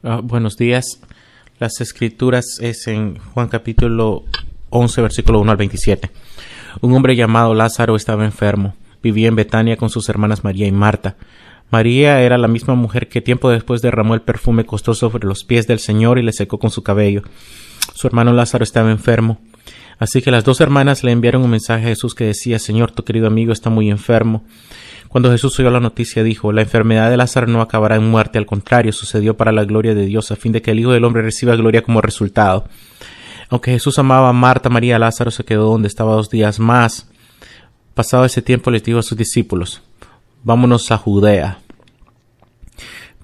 Uh, buenos días. Las escrituras es en Juan capítulo 11, versículo 1 al 27. Un hombre llamado Lázaro estaba enfermo. Vivía en Betania con sus hermanas María y Marta. María era la misma mujer que tiempo después derramó el perfume costoso sobre los pies del Señor y le secó con su cabello. Su hermano Lázaro estaba enfermo. Así que las dos hermanas le enviaron un mensaje a Jesús que decía Señor, tu querido amigo está muy enfermo. Cuando Jesús oyó la noticia dijo La enfermedad de Lázaro no acabará en muerte, al contrario, sucedió para la gloria de Dios, a fin de que el Hijo del Hombre reciba gloria como resultado. Aunque Jesús amaba a Marta, María, Lázaro se quedó donde estaba dos días más. Pasado ese tiempo les dijo a sus discípulos Vámonos a Judea.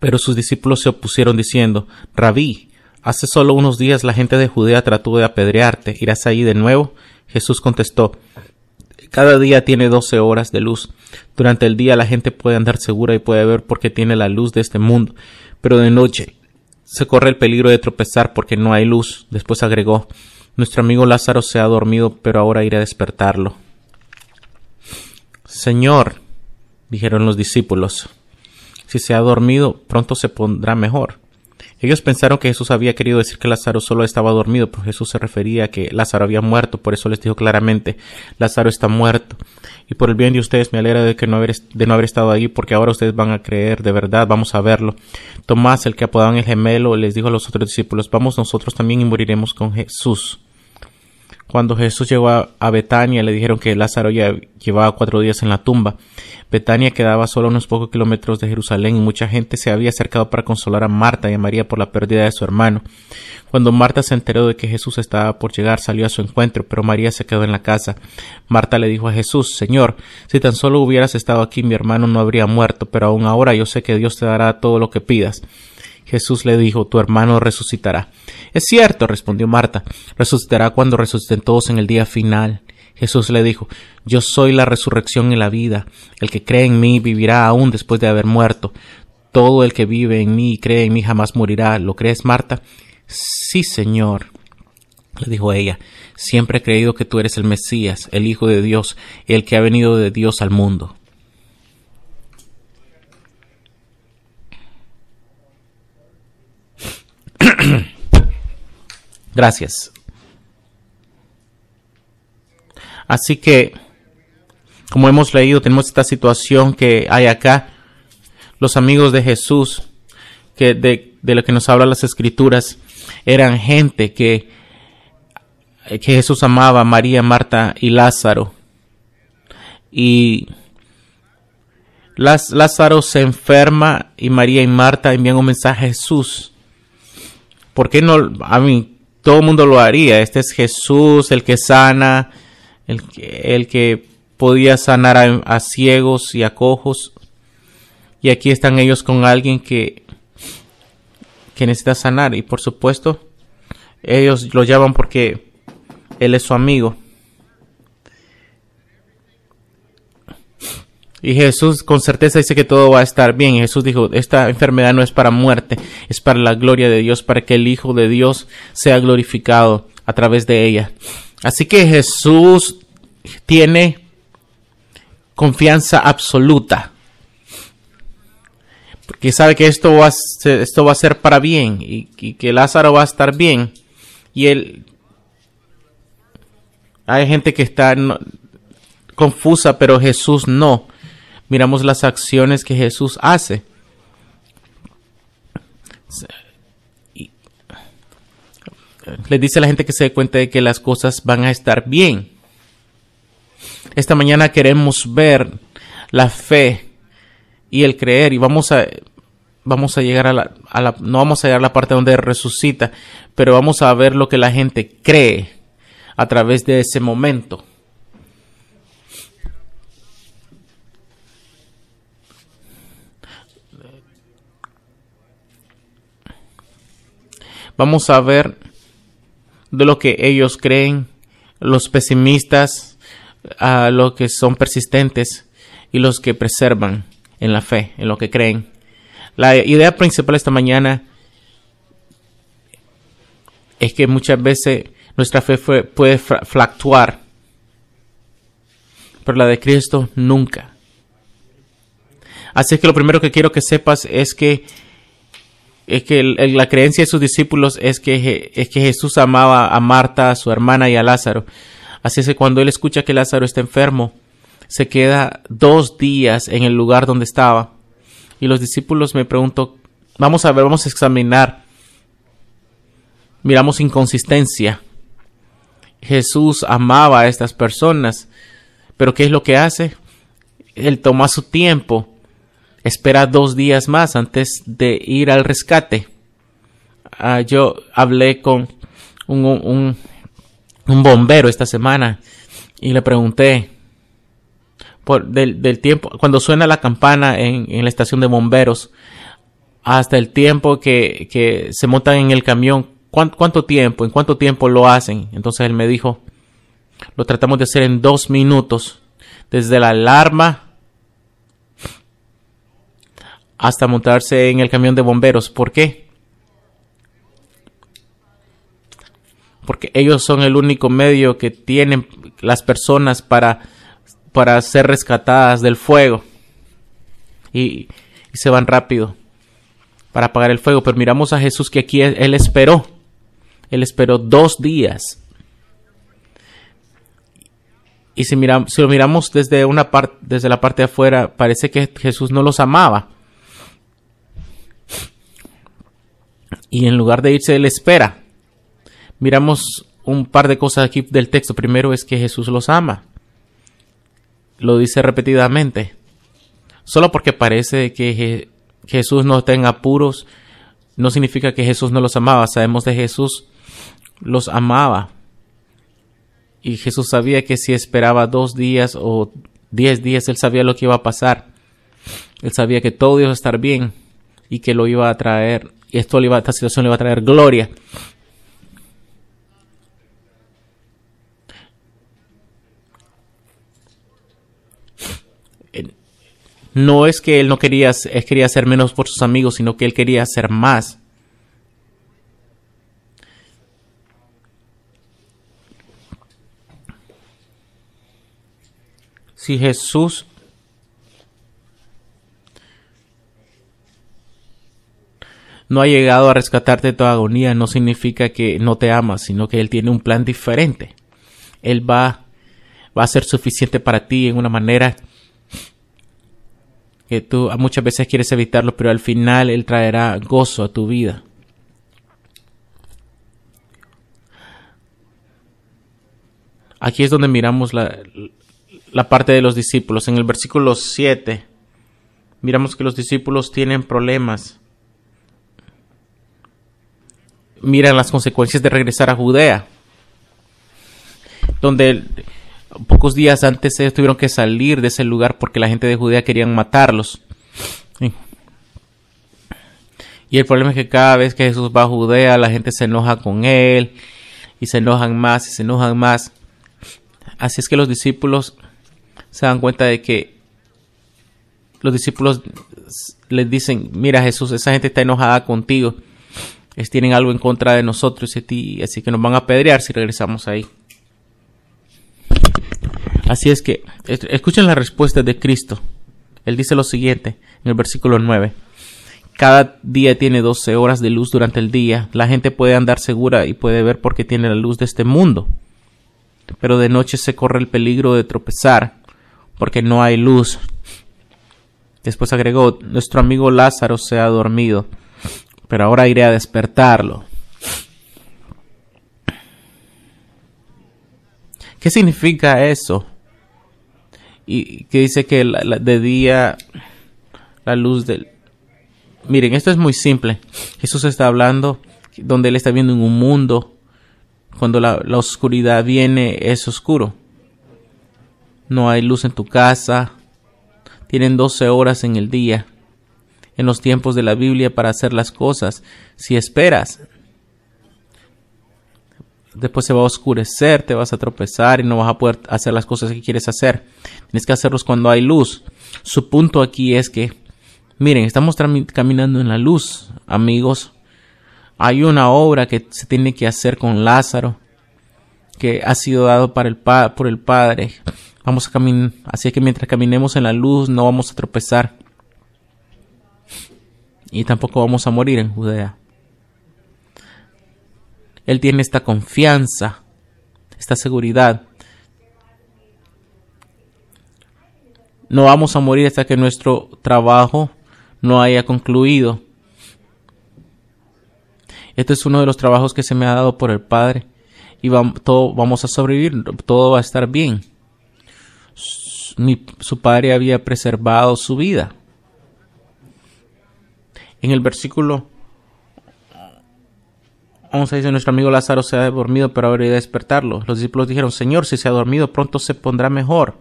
Pero sus discípulos se opusieron diciendo Rabí, hace solo unos días la gente de Judea trató de apedrearte, ¿irás ahí de nuevo? Jesús contestó cada día tiene doce horas de luz. Durante el día la gente puede andar segura y puede ver porque tiene la luz de este mundo, pero de noche se corre el peligro de tropezar porque no hay luz. Después agregó Nuestro amigo Lázaro se ha dormido, pero ahora iré a despertarlo. Señor, dijeron los discípulos, si se ha dormido, pronto se pondrá mejor. Ellos pensaron que Jesús había querido decir que Lázaro solo estaba dormido, pero Jesús se refería a que Lázaro había muerto, por eso les dijo claramente, Lázaro está muerto. Y por el bien de ustedes me alegra de, que no haber, de no haber estado allí, porque ahora ustedes van a creer, de verdad, vamos a verlo. Tomás, el que apodaban el gemelo, les dijo a los otros discípulos, vamos nosotros también y moriremos con Jesús. Cuando Jesús llegó a, Betania, le dijeron que Lázaro ya llevaba cuatro días en la tumba. Betania quedaba solo unos pocos kilómetros de Jerusalén y mucha gente se había acercado para consolar a Marta y a María por la pérdida de su hermano. Cuando Marta se enteró de que Jesús estaba por llegar, salió a su encuentro, pero María se quedó en la casa. Marta le dijo a Jesús, Señor, si tan solo hubieras estado aquí, mi hermano no habría muerto, pero aún ahora yo sé que Dios te dará todo lo que pidas. Jesús le dijo, tu hermano resucitará. Es cierto, respondió Marta, resucitará cuando resuciten todos en el día final. Jesús le dijo, Yo soy la resurrección y la vida. El que cree en mí vivirá aún después de haber muerto. Todo el que vive en mí y cree en mí jamás morirá. ¿Lo crees, Marta? Sí, Señor. Le dijo ella, siempre he creído que tú eres el Mesías, el Hijo de Dios, el que ha venido de Dios al mundo. Gracias. Así que, como hemos leído, tenemos esta situación que hay acá. Los amigos de Jesús, que de, de lo que nos hablan las escrituras, eran gente que, que Jesús amaba, María, Marta y Lázaro. Y Lázaro se enferma y María y Marta envían un mensaje a Jesús. ¿Por qué no? A mí, todo el mundo lo haría. Este es Jesús, el que sana, el que, el que podía sanar a, ciegos y a cojos. Y aquí están ellos con alguien que, que necesita sanar. Y por supuesto, ellos lo llaman porque él es su amigo. Y Jesús con certeza dice que todo va a estar bien. Jesús dijo, esta enfermedad no es para muerte, es para la gloria de Dios, para que el Hijo de Dios sea glorificado a través de ella. Así que Jesús tiene confianza absoluta. Porque sabe que esto va a ser, esto va a ser para bien y, que Lázaro va a estar bien. Y él... Hay gente que está confusa, pero Jesús no miramos las acciones que Jesús hace. Le dice a la gente que se dé cuenta de que las cosas van a estar bien. Esta mañana queremos ver la fe y el creer y vamos a vamos a llegar a la, a la no vamos a llegar a la parte donde resucita, pero vamos a ver lo que la gente cree a través de ese momento. Vamos a ver de lo que ellos creen, los pesimistas, a los que son persistentes y los que preservan en la fe, en lo que creen. La idea principal esta mañana es que muchas veces nuestra fe puede fluctuar, pero la de Cristo nunca. Así que lo primero que quiero que sepas es que es que la creencia de sus discípulos es que, es que Jesús amaba a Marta, a su hermana y a Lázaro. Así es que cuando él escucha que Lázaro está enfermo, se queda dos días en el lugar donde estaba. Y los discípulos me pregunto, vamos a ver, vamos a examinar. Miramos inconsistencia. Jesús amaba a estas personas, pero ¿qué es lo que hace? Él toma su tiempo espera dos días más antes de ir al rescate. Ah, yo hablé con un, bombero esta semana y le pregunté por del, tiempo, cuando suena la campana en, la estación de bomberos, hasta el tiempo que, se montan en el camión, ¿cuánto, ¿cuánto tiempo? ¿En cuánto tiempo lo hacen? Entonces él me dijo, lo tratamos de hacer en dos minutos, desde la alarma hasta montarse en el camión de bomberos. ¿Por qué? Porque ellos son el único medio que tienen las personas para, para ser rescatadas del fuego. Y, y se van rápido para apagar el fuego. Pero miramos a Jesús que aquí él esperó. Él esperó dos días. Y si, miramos, si lo miramos desde una parte, desde la parte de afuera, parece que Jesús no los amaba. Y en lugar de irse, él espera. Miramos un par de cosas aquí del texto. Primero es que Jesús los ama. Lo dice repetidamente. Solo porque parece que Jesús no tenga apuros, no significa que Jesús no los amaba. Sabemos de Jesús los amaba. Y Jesús sabía que si esperaba dos días o diez días, él sabía lo que iba a pasar. Él sabía que todo iba a estar bien y que lo iba a traer esto le esta situación le va a traer gloria. No es que él no quería, es quería hacer menos por sus amigos, sino que él quería hacer más. Si Jesús no ha llegado a rescatarte de tu agonía, no significa que no te ama, sino que Él tiene un plan diferente. Él va, va a ser suficiente para ti en una manera que tú muchas veces quieres evitarlo, pero al final Él traerá gozo a tu vida. Aquí es donde miramos la, la parte de los discípulos. En el versículo 7 miramos que los discípulos tienen problemas miran las consecuencias de regresar a Judea, donde pocos días antes ellos tuvieron que salir de ese lugar porque la gente de Judea querían matarlos. Y el problema es que cada vez que Jesús va a Judea, la gente se enoja con él y se enojan más y se enojan más. Así es que los discípulos se dan cuenta de que los discípulos les dicen, mira Jesús, esa gente está enojada contigo es, tienen algo en contra de nosotros y ti, así que nos van a apedrear si regresamos ahí. Así es que, escuchen la respuesta de Cristo. Él dice lo siguiente en el versículo 9. Cada día tiene 12 horas de luz durante el día. La gente puede andar segura y puede ver porque tiene la luz de este mundo. Pero de noche se corre el peligro de tropezar porque no hay luz. Después agregó, nuestro amigo Lázaro se ha dormido pero ahora iré a despertarlo. ¿Qué significa eso? Y que dice que de día la luz del... Miren, esto es muy simple. Jesús está hablando donde él está viendo en un mundo. Cuando la, la oscuridad viene es oscuro. No hay luz en tu casa. Tienen 12 horas en el día en los tiempos de la Biblia para hacer las cosas. Si esperas, después se va a oscurecer, te vas a tropezar y no vas a poder hacer las cosas que quieres hacer. Tienes que hacerlos cuando hay luz. Su punto aquí es que, miren, estamos caminando en la luz, amigos. Hay una obra que se tiene que hacer con Lázaro, que ha sido dado para el por el Padre. Vamos a caminar, así que mientras caminemos en la luz no vamos a tropezar y tampoco vamos a morir en Judea. Él tiene esta confianza, esta seguridad. No vamos a morir hasta que nuestro trabajo no haya concluido. Este es uno de los trabajos que se me ha dado por el Padre y vamos, todo, vamos a sobrevivir, todo va a estar bien. su Padre había preservado su vida. En el versículo Vamos a decir, nuestro amigo Lázaro se ha dormido, pero ahora irá a despertarlo. Los discípulos dijeron, Señor, si se ha dormido, pronto se pondrá mejor.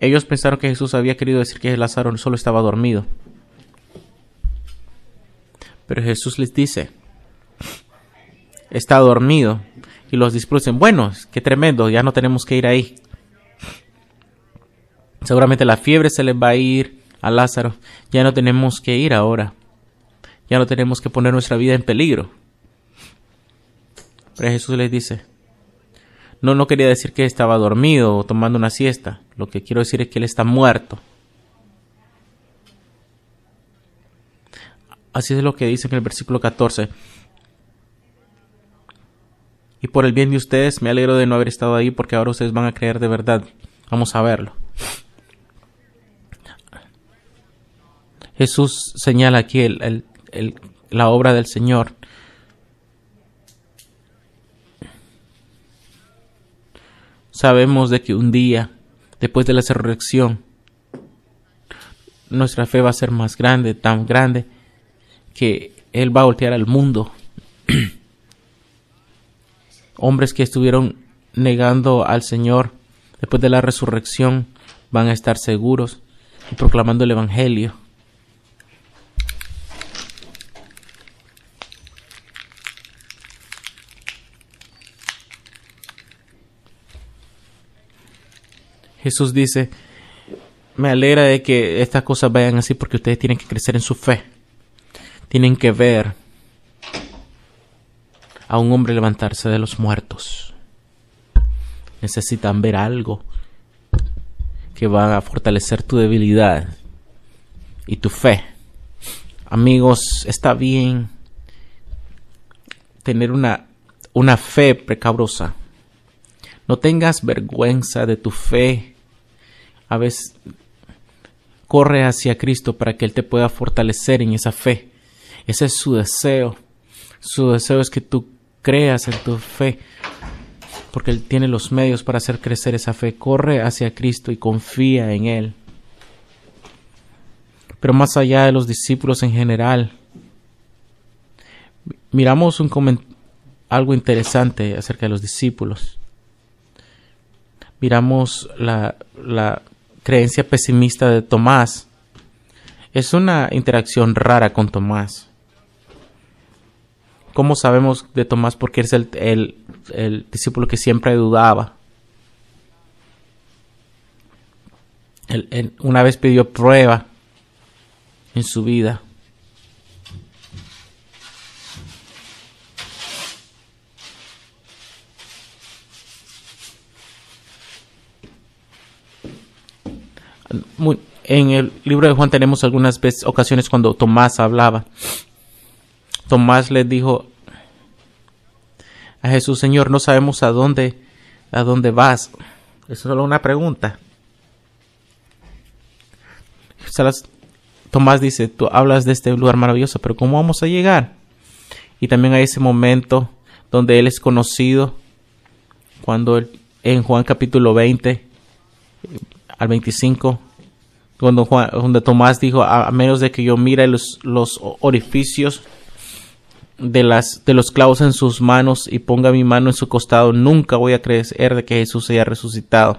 Ellos pensaron que Jesús había querido decir que Lázaro solo estaba dormido. Pero Jesús les dice, está dormido. Y los discípulos dicen, bueno, qué tremendo, ya no tenemos que ir ahí. Seguramente la fiebre se le va a ir a Lázaro. Ya no tenemos que ir ahora. Ya no tenemos que poner nuestra vida en peligro. Pero Jesús les dice, no, no quería decir que estaba dormido o tomando una siesta. Lo que quiero decir es que él está muerto. Así es lo que dice en el versículo 14. Y por el bien de ustedes me alegro de no haber estado ahí porque ahora ustedes van a creer de verdad. Vamos a verlo. Jesús señala aquí la obra del Señor sabemos de que un día, después de la resurrección, nuestra fe va a ser más grande, tan grande, que Él va a voltear al mundo. Hombres que estuvieron negando al Señor después de la resurrección van a estar seguros y proclamando el Evangelio. Jesús dice, me alegra de que estas cosas vayan así porque ustedes tienen que crecer en su fe. Tienen que ver a un hombre levantarse de los muertos. Necesitan ver algo que va a fortalecer tu debilidad y tu fe. Amigos, está bien tener una, una fe precabrosa. No tengas vergüenza de tu fe a veces corre hacia Cristo para que Él te pueda fortalecer en esa fe. Ese es su deseo. Su deseo es que tú creas en tu fe, porque Él tiene los medios para hacer crecer esa fe. Corre hacia Cristo y confía en Él. Pero más allá de los discípulos en general, miramos un algo interesante acerca de los discípulos. Miramos la, la creencia pesimista de Tomás. Es una interacción rara con Tomás. ¿Cómo sabemos de Tomás? Porque es el, el, discípulo que siempre dudaba. una vez pidió prueba en su vida. En el libro de Juan tenemos algunas veces, ocasiones cuando Tomás hablaba. Tomás le dijo a Jesús, Señor, no sabemos a dónde, a dónde vas. Es solo una pregunta. Tomás dice, tú hablas de este lugar maravilloso, pero ¿cómo vamos a llegar? Y también hay ese momento donde él es conocido, cuando en Juan capítulo 20 al 25, cuando, Juan, donde Tomás dijo, a, menos de que yo mire los, los orificios de, las, de los clavos en sus manos y ponga mi mano en su costado, nunca voy a creer de que Jesús haya resucitado.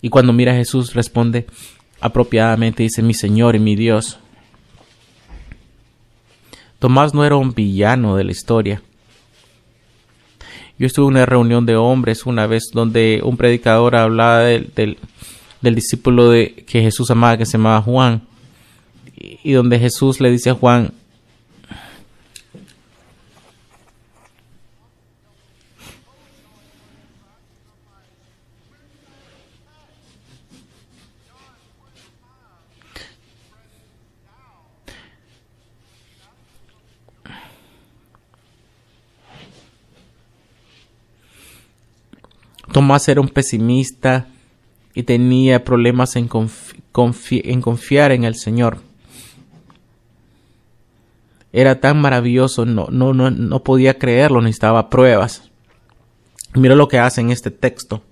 Y cuando mira a Jesús responde apropiadamente, dice, mi Señor y mi Dios. Tomás no era un villano de la historia. Yo estuve en una reunión de hombres una vez donde un predicador hablaba del, del, discípulo de, que Jesús amaba, que se llamaba Juan, y donde Jesús le dice a Juan, Tomás era un pesimista y tenía problemas en, confiar en el Señor. Era tan maravilloso, no, no, no, no podía creerlo, necesitaba pruebas. Mira lo que hace en este texto.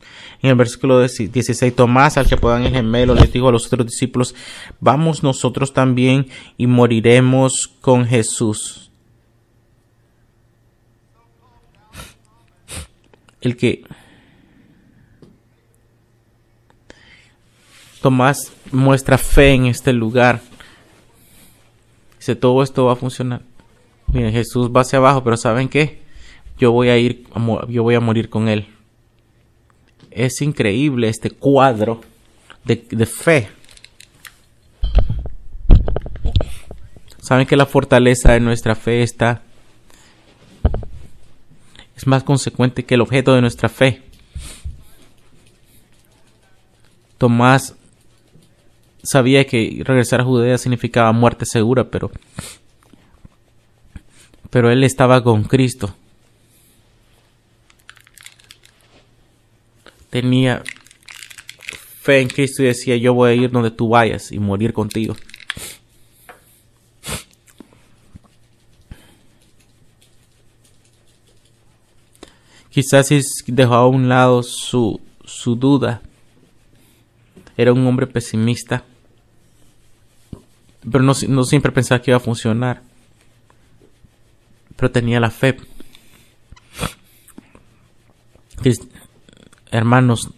En el versículo 16, Tomás, al que puedan el gemelo, le dijo a los otros discípulos, vamos nosotros también y moriremos con Jesús. El que Tomás muestra fe en este lugar. Dice, todo esto va a funcionar. Miren, Jesús va hacia abajo, pero ¿saben qué? Yo voy a ir, yo voy a morir con él. Es increíble este cuadro de, de fe. Saben que la fortaleza de nuestra fe está es más consecuente que el objeto de nuestra fe. Tomás sabía que regresar a Judea significaba muerte segura, pero pero él estaba con Cristo. Tenía fe en Cristo y decía, yo voy a ir donde tú vayas y morir contigo. Quizás dejó a un lado su, su duda. Era un hombre pesimista pero no, siempre pensaba que iba a funcionar. Pero tenía la fe. Hermanos,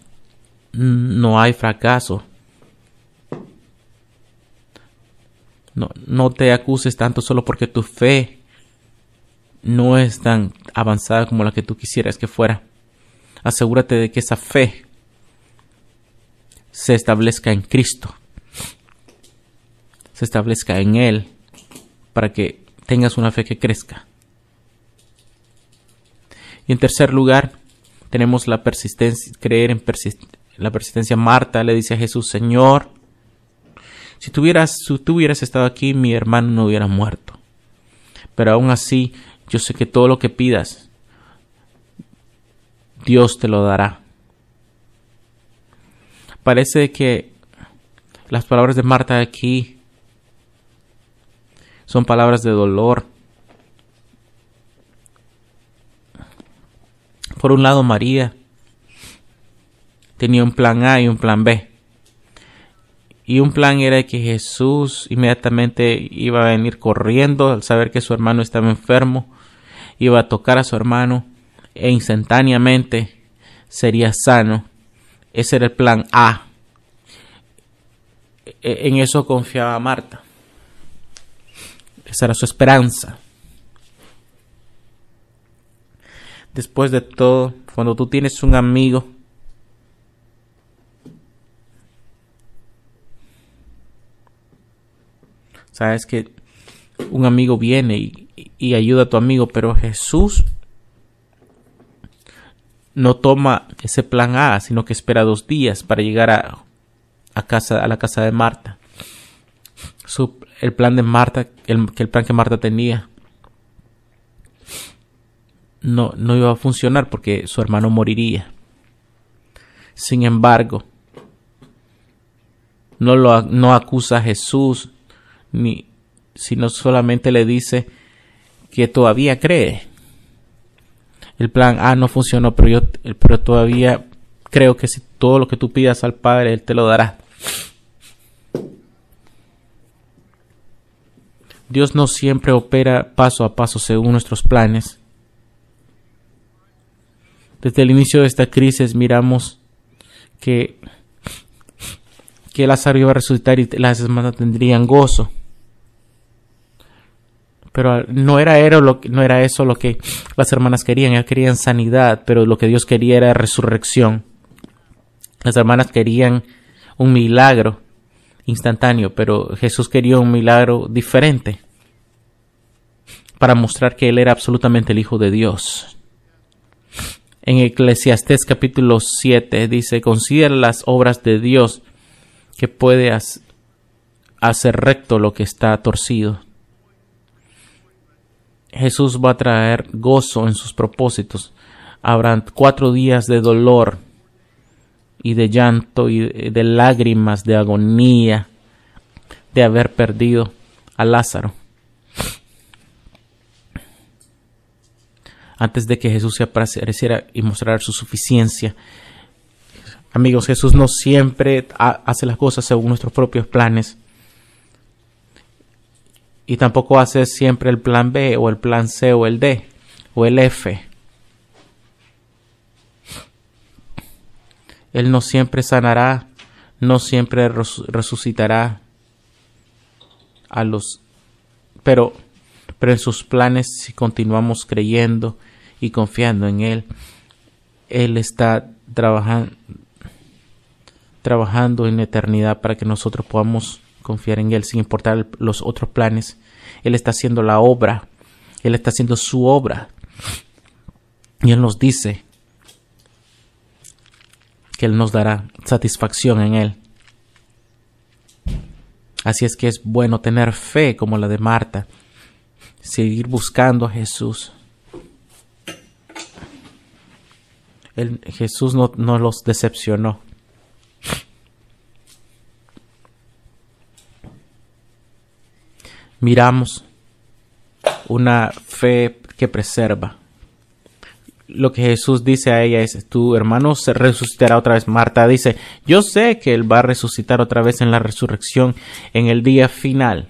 no hay fracaso. No, no te acuses tanto solo porque tu fe no es tan avanzada como la que tú quisieras que fuera. Asegúrate de que esa fe se establezca en Cristo se establezca en Él para que tengas una fe que crezca. Y en tercer lugar, tenemos la persistencia, creer en la persistencia. Marta le dice a Jesús, Señor, si tuvieras, si tú hubieras estado aquí, mi hermano no hubiera muerto. Pero aún así, yo sé que todo lo que pidas, Dios te lo dará. Parece que las palabras de Marta aquí son palabras de dolor. Por un lado, María tenía un plan A y un plan B. Y un plan era que Jesús inmediatamente iba a venir corriendo al saber que su hermano estaba enfermo, iba a tocar a su hermano e instantáneamente sería sano. Ese era el plan A. E-, en eso confiaba Marta. Esa era su esperanza. Después de todo, cuando tú tienes un amigo, sabes que un amigo viene y, ayuda a tu amigo, pero Jesús no toma ese plan A, sino que espera dos días para llegar a, a casa, a la casa de Marta. Su, el plan de Marta, el, que el plan que Marta tenía no, no iba a funcionar porque su hermano moriría. Sin embargo, no, lo, no acusa a Jesús, ni, sino solamente le dice que todavía cree. El plan A no funcionó, pero yo pero todavía creo que si todo lo que tú pidas al Padre, Él te lo dará. Dios no siempre opera paso a paso según nuestros planes. Desde el inicio de esta crisis miramos que, que Lázaro iba a resucitar y las hermanas tendrían gozo. Pero no era, no era eso lo que las hermanas querían, ellas querían sanidad, pero lo que Dios quería era resurrección. Las hermanas querían un milagro, instantáneo, pero Jesús quería un milagro diferente para mostrar que Él era absolutamente el Hijo de Dios. En Eclesiastés capítulo 7 dice, considera las obras de Dios que puede hacer recto lo que está torcido. Jesús va a traer gozo en sus propósitos. Habrán cuatro días de dolor y de llanto y de lágrimas, de agonía, de haber perdido a Lázaro. Antes de que Jesús se apareciera y mostrara su suficiencia. Amigos, Jesús no siempre hace las cosas según nuestros propios planes. Y tampoco hace siempre el plan B o el plan C o el D o el F. Él no siempre sanará, no siempre resucitará a los... Pero, pero en sus planes, si continuamos creyendo y confiando en Él, Él está trabajando, trabajando en eternidad para que nosotros podamos confiar en Él sin importar los otros planes. Él está haciendo la obra, Él está haciendo su obra. Y Él nos dice que Él nos dará satisfacción en Él. Así es que es bueno tener fe como la de Marta, seguir buscando a Jesús. Jesús no, no los decepcionó. Miramos una fe que preserva lo que Jesús dice a ella es, tu hermano se resucitará otra vez. Marta dice, yo sé que él va a resucitar otra vez en la resurrección en el día final.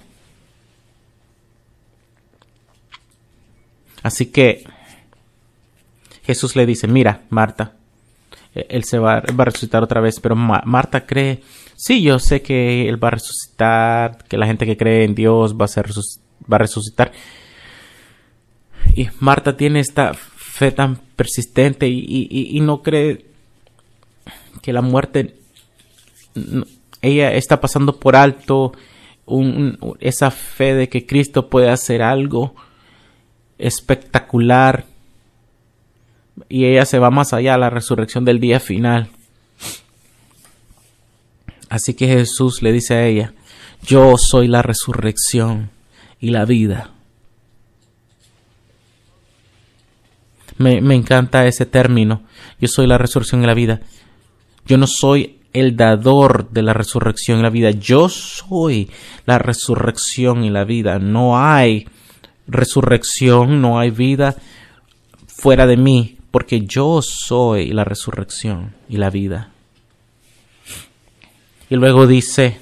Así que Jesús le dice, mira, Marta, e-, él se va, a resucitar otra vez, pero Marta cree, sí, yo sé que él va a resucitar, que la gente que cree en Dios va a, va a resucitar. Y Marta tiene esta tan persistente y, no cree que la muerte, ella está pasando por alto esa fe de que Cristo puede hacer algo espectacular y ella se va más allá a la resurrección del día final. Así que Jesús le dice a ella, yo soy la resurrección y la vida. Me, encanta ese término. Yo soy la resurrección y la vida. Yo no soy el dador de la resurrección y la vida. Yo soy la resurrección y la vida. No hay resurrección, no hay vida fuera de mí, porque yo soy la resurrección y la vida. Y luego dice,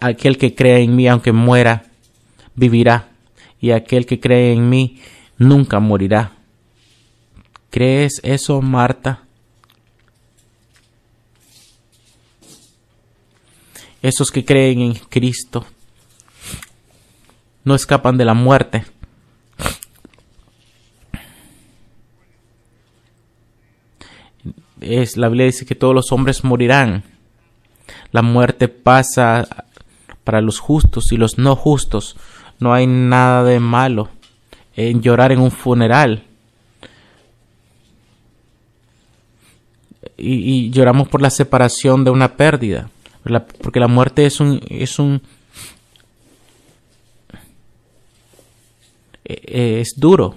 aquel que cree en mí, aunque muera, vivirá. Y aquel que cree en mí, nunca morirá. ¿Crees eso, Marta? Esos que creen en Cristo no escapan de la muerte. Es, la Biblia dice que todos los hombres morirán. La muerte pasa para los justos y los no justos. No hay nada de malo en llorar en un funeral. Y, lloramos por la separación de una pérdida, porque la muerte es un, es un e, e, es duro.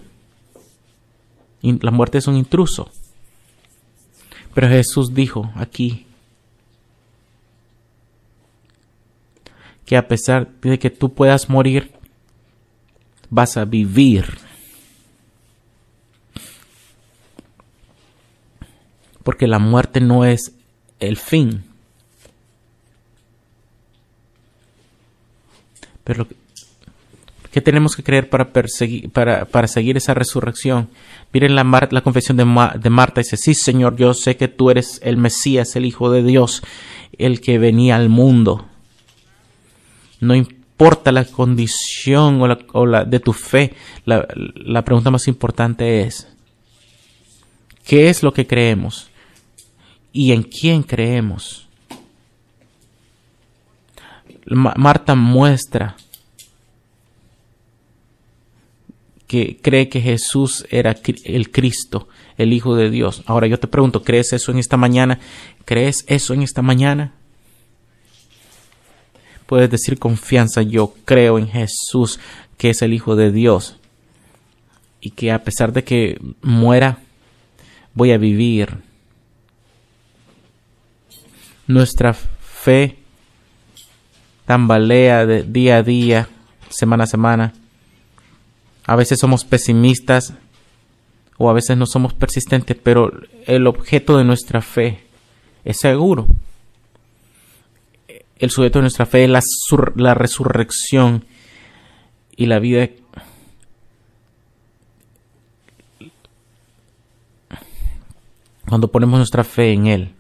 La muerte es un intruso. Pero Jesús dijo aquí que a pesar de que tú puedas morir, vas a vivir. Porque la muerte no es el fin. Pero ¿qué tenemos que creer para, perseguir, para, seguir esa resurrección? Miren la, la confesión de, Marta, dice, sí Señor, yo sé que tú eres el Mesías, el Hijo de Dios, el que venía al mundo. No importa la condición o la, de tu fe, la pregunta más importante es, ¿qué es lo que creemos? Y en quién creemos. Marta muestra que cree que Jesús era el Cristo, el Hijo de Dios. Ahora yo te pregunto, ¿crees eso en esta mañana? ¿Crees eso en esta mañana? Puedes decir confianza, yo creo en Jesús, que es el Hijo de Dios, y que a pesar de que muera, voy a vivir Nuestra fe tambalea de día a día, semana a semana. A veces somos pesimistas o a veces no somos persistentes, pero el objeto de nuestra fe es seguro. El sujeto de nuestra fe es la, la resurrección y la vida cuando ponemos nuestra fe en Él.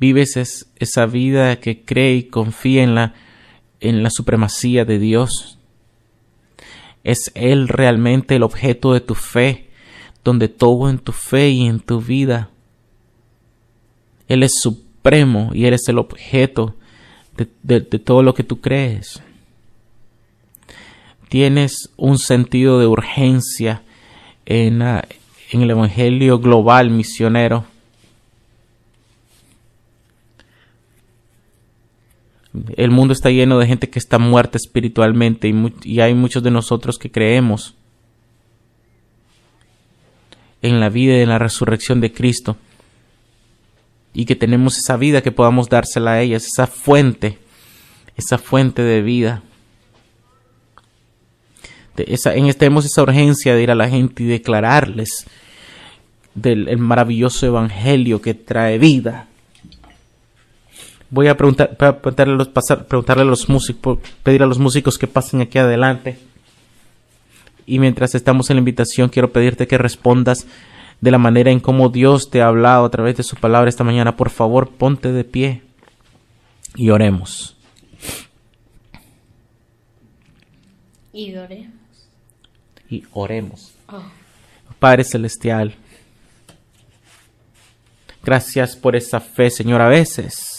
Vives esa vida que cree y confía en la, en la supremacía de Dios. Es Él realmente el objeto de tu fe, donde todo en tu fe y en tu vida. Él es supremo y eres el objeto de, todo lo que tú crees. Tienes un sentido de urgencia en, en el Evangelio global misionero El mundo está lleno de gente que está muerta espiritualmente y, hay muchos de nosotros que creemos en la vida y en la resurrección de Cristo y que tenemos esa vida que podamos dársela a ellas, esa fuente, esa fuente de vida. esa, en, tenemos esa urgencia de ir a la gente y declararles del maravilloso evangelio que trae vida Voy a preguntar, preguntarle a los, pasar, preguntarle a los músicos, pedir a los músicos que pasen aquí adelante. Y mientras estamos en la invitación, quiero pedirte que respondas de la manera en cómo Dios te ha hablado a través de su palabra esta mañana. Por favor, ponte de pie y oremos. Y oremos. Y oremos. Oh. Padre Celestial, gracias por esa fe, Señor. A veces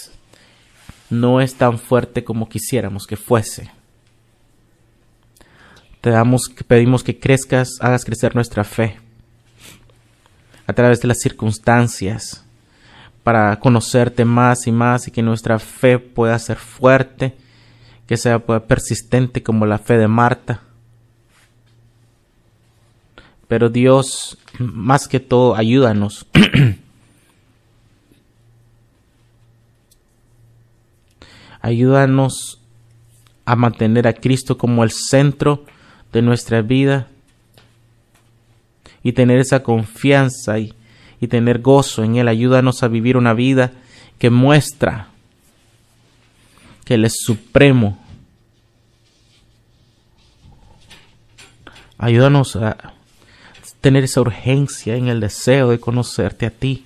no es tan fuerte como quisiéramos que fuese. Te damos, pedimos que crezcas, hagas crecer nuestra fe a través de las circunstancias para conocerte más y más y que nuestra fe pueda ser fuerte, que sea persistente como la fe de Marta. Pero Dios, más que todo, ayúdanos Ayúdanos a mantener a Cristo como el centro de nuestra vida y tener esa confianza y, y tener gozo en Él. Ayúdanos a vivir una vida que muestra que Él es supremo. Ayúdanos a tener esa urgencia en el deseo de conocerte a ti.